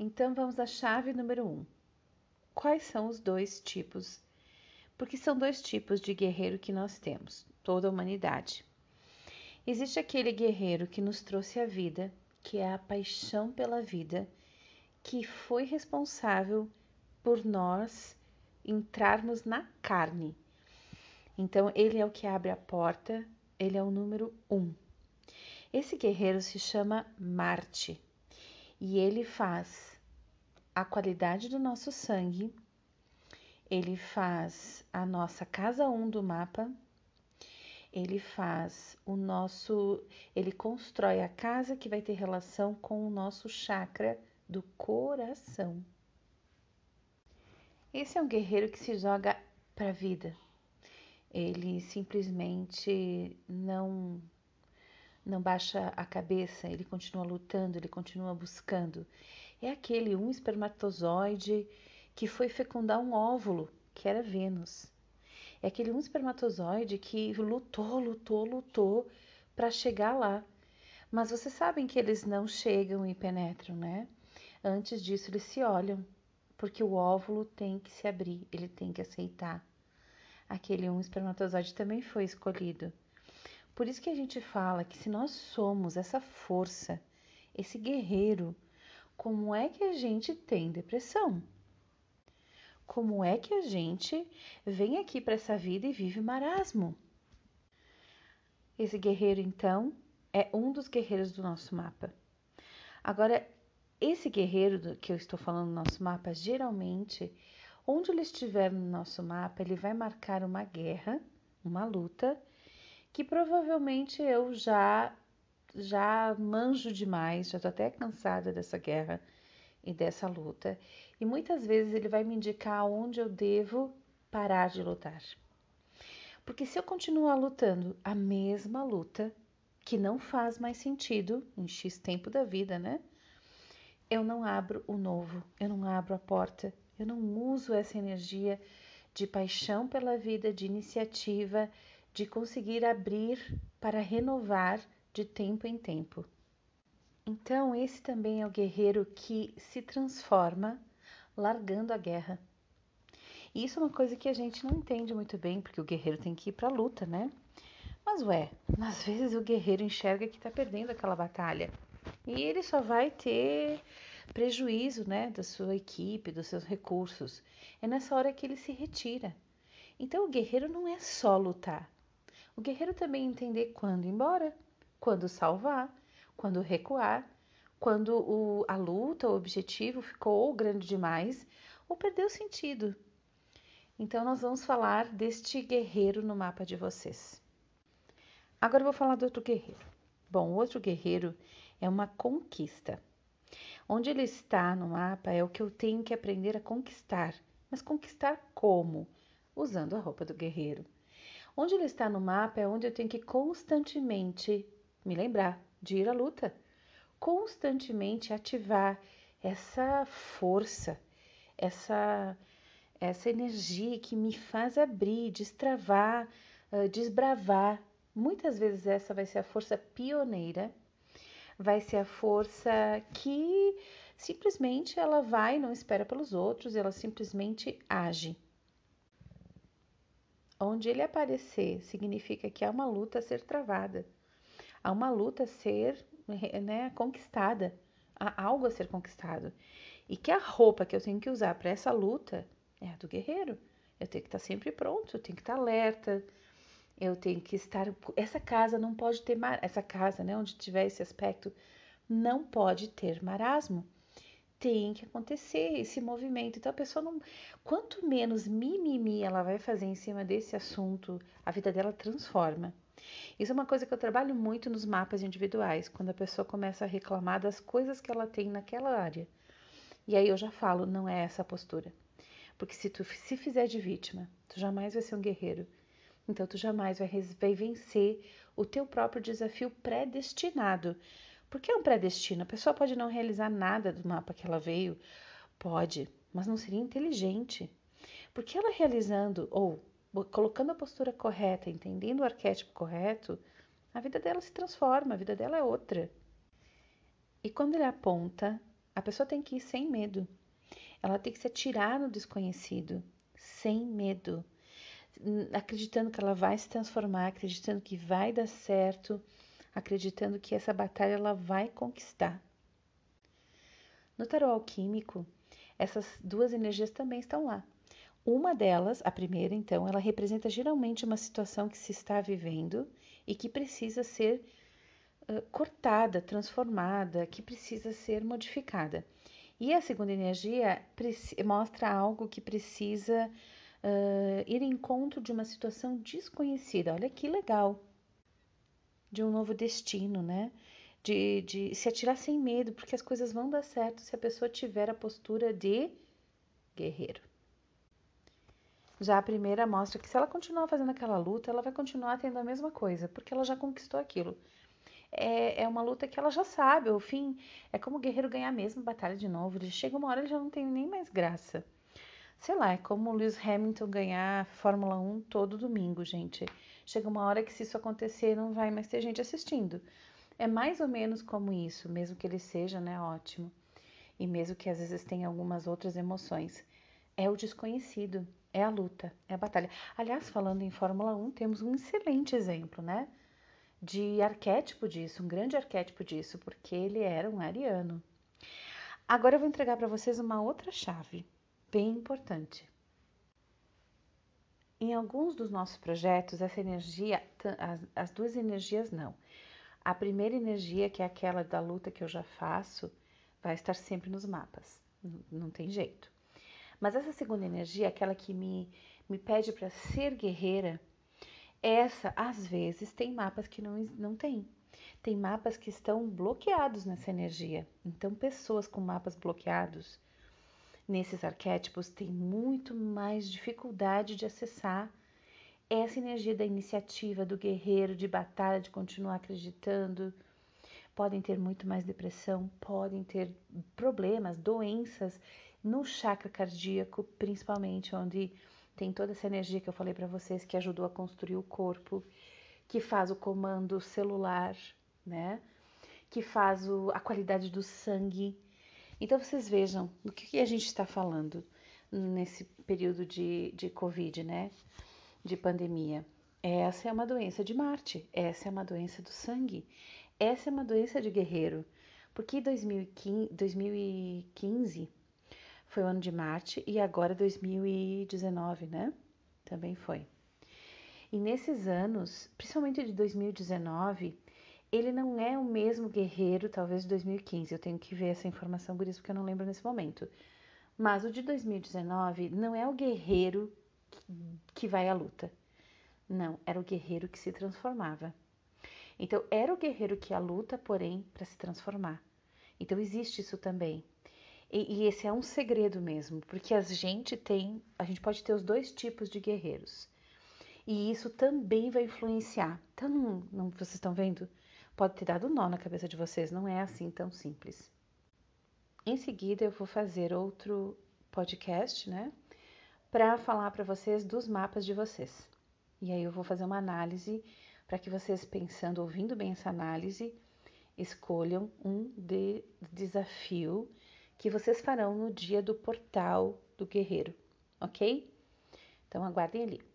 Então vamos à chave número um. Quais são os dois tipos? Porque são dois tipos de guerreiro que nós temos, toda a humanidade. Existe aquele guerreiro que nos trouxe a vida, que é a paixão pela vida, que foi responsável por nós entrarmos na carne. Então, ele é o que abre a porta, ele é o número um. Esse guerreiro se chama Marte e ele faz a qualidade do nosso sangue, ele faz a nossa casa 1 um do mapa, ele faz o nosso, ele constrói a casa que vai ter relação com o nosso chakra do coração. Esse é um guerreiro que se joga para a vida. Ele simplesmente não não baixa a cabeça, ele continua lutando, ele continua buscando. É aquele um espermatozoide que foi fecundar um óvulo, que era Vênus. É aquele um espermatozoide que lutou, lutou, lutou para chegar lá. Mas vocês sabem que eles não chegam e penetram, né? Antes disso, eles se olham, porque o óvulo tem que se abrir, ele tem que aceitar. Aquele um espermatozoide também foi escolhido. Por isso que a gente fala que se nós somos essa força, esse guerreiro, como é que a gente tem depressão? Como é que a gente vem aqui para essa vida e vive marasmo? Esse guerreiro, então, é um dos guerreiros do nosso mapa. Agora, esse guerreiro que eu estou falando no nosso mapa, geralmente, onde ele estiver no nosso mapa, ele vai marcar uma guerra, uma luta, que provavelmente eu já já manjo demais, já estou até cansada dessa guerra e dessa luta. E muitas vezes ele vai me indicar onde eu devo parar de lutar. Porque se eu continuar lutando a mesma luta, que não faz mais sentido em X tempo da vida, né? eu não abro o novo, eu não abro a porta, eu não uso essa energia de paixão pela vida, de iniciativa, de conseguir abrir para renovar de tempo em tempo. Então, esse também é o guerreiro que se transforma largando a guerra. E isso é uma coisa que a gente não entende muito bem, porque o guerreiro tem que ir para a luta, né? Mas ué, às vezes o guerreiro enxerga que está perdendo aquela batalha e ele só vai ter prejuízo, né, da sua equipe, dos seus recursos. É nessa hora que ele se retira. Então o guerreiro não é só lutar. O guerreiro também entender quando ir embora, quando salvar, quando recuar, quando o, a luta, o objetivo ficou grande demais ou perdeu sentido. Então nós vamos falar deste guerreiro no mapa de vocês. Agora eu vou falar do outro guerreiro. Bom, o outro guerreiro é uma conquista. Onde ele está no mapa é o que eu tenho que aprender a conquistar. Mas conquistar como? Usando a roupa do guerreiro. Onde ele está no mapa é onde eu tenho que constantemente me lembrar de ir à luta, constantemente ativar essa força, essa essa energia que me faz abrir, destravar, desbravar. Muitas vezes essa vai ser a força pioneira vai ser a força que simplesmente ela vai, não espera pelos outros, ela simplesmente age. Onde ele aparecer significa que há uma luta a ser travada, há uma luta a ser né, conquistada, há algo a ser conquistado. E que a roupa que eu tenho que usar para essa luta é a do guerreiro. Eu tenho que estar sempre pronto, eu tenho que estar alerta, eu tenho que estar. Essa casa não pode ter. Mar... Essa casa, né, onde tiver esse aspecto, não pode ter marasmo. Tem que acontecer esse movimento. Então a pessoa não. Quanto menos mimimi ela vai fazer em cima desse assunto, a vida dela transforma. Isso é uma coisa que eu trabalho muito nos mapas individuais, quando a pessoa começa a reclamar das coisas que ela tem naquela área. E aí eu já falo, não é essa a postura. Porque se tu se fizer de vítima, tu jamais vai ser um guerreiro então tu jamais vai, vai vencer o teu próprio desafio predestinado. Por que é um predestino? A pessoa pode não realizar nada do mapa que ela veio, pode, mas não seria inteligente. Porque ela realizando ou colocando a postura correta, entendendo o arquétipo correto, a vida dela se transforma, a vida dela é outra. E quando ele aponta, A pessoa tem que ir sem medo. Ela tem que se atirar no desconhecido, sem medo, acreditando que ela vai se transformar, acreditando que vai dar certo, acreditando que essa batalha ela vai conquistar. No tarot alquímico, essas duas energias também estão lá. Uma delas, a primeira, então, ela representa geralmente uma situação que se está vivendo e que precisa ser cortada, transformada, que precisa ser modificada. E a segunda energia mostra algo que precisa uh, ir em encontro de uma situação desconhecida. Olha que legal! De um novo destino, né? De, de se atirar sem medo, porque as coisas vão dar certo se a pessoa tiver a postura de guerreiro. Já a primeira mostra que se ela continuar fazendo aquela luta, ela vai continuar tendo a mesma coisa, porque ela já conquistou aquilo é, é uma luta que ela já sabe. O fim é como o guerreiro ganhar a mesma batalha de novo. Ele chega uma hora ele já não tem nem mais graça. Sei lá, é como o Lewis Hamilton ganhar Fórmula 1 todo domingo, gente. Chega uma hora que se isso acontecer não vai mais ter gente assistindo. É mais ou menos como isso, mesmo que ele seja, né, ótimo. E mesmo que às vezes tenha algumas outras emoções. É o desconhecido, é a luta, é a batalha. Aliás, falando em Fórmula 1, temos um excelente exemplo, né? de arquétipo disso, um grande arquétipo disso, porque ele era um ariano. Agora eu vou entregar para vocês uma outra chave, bem importante. Em alguns dos nossos projetos, essa energia, as, as duas energias não. A primeira energia, que é aquela da luta que eu já faço, vai estar sempre nos mapas, não, não tem jeito. Mas essa segunda energia, aquela que me, me pede para ser guerreira, essa, às vezes, tem mapas que não, não tem. Tem mapas que estão bloqueados nessa energia. Então, pessoas com mapas bloqueados nesses arquétipos têm muito mais dificuldade de acessar essa energia da iniciativa, do guerreiro, de batalha, de continuar acreditando. Podem ter muito mais depressão, podem ter problemas, doenças no chakra cardíaco, principalmente onde tem toda essa energia que eu falei para vocês que ajudou a construir o corpo, que faz o comando celular, né? Que faz o, a qualidade do sangue. Então vocês vejam do que, a gente está falando nesse período de, de Covid, né? De pandemia. Essa é uma doença de Marte, essa é uma doença do sangue, essa é uma doença de guerreiro. Porque 2015, 2015 foi o ano de Marte e agora 2019, né? Também foi. E nesses anos, principalmente de 2019, ele não é o mesmo guerreiro, talvez de 2015. Eu tenho que ver essa informação por isso porque eu não lembro nesse momento. Mas o de 2019 não é o guerreiro que vai à luta. Não, era o guerreiro que se transformava. Então, era o guerreiro que à luta, porém, para se transformar. Então, existe isso também. E, e, esse é um segredo mesmo, porque a gente tem, a gente pode ter os dois tipos de guerreiros. E isso também vai influenciar. Então, não, não, vocês estão vendo? Pode ter dado nó na cabeça de vocês, não é assim tão simples. Em seguida, eu vou fazer outro podcast, né? Para falar para vocês dos mapas de vocês. E aí eu vou fazer uma análise para que vocês, pensando, ouvindo bem essa análise, escolham um de desafio que vocês farão no dia do portal do guerreiro, ok? Então aguardem ali.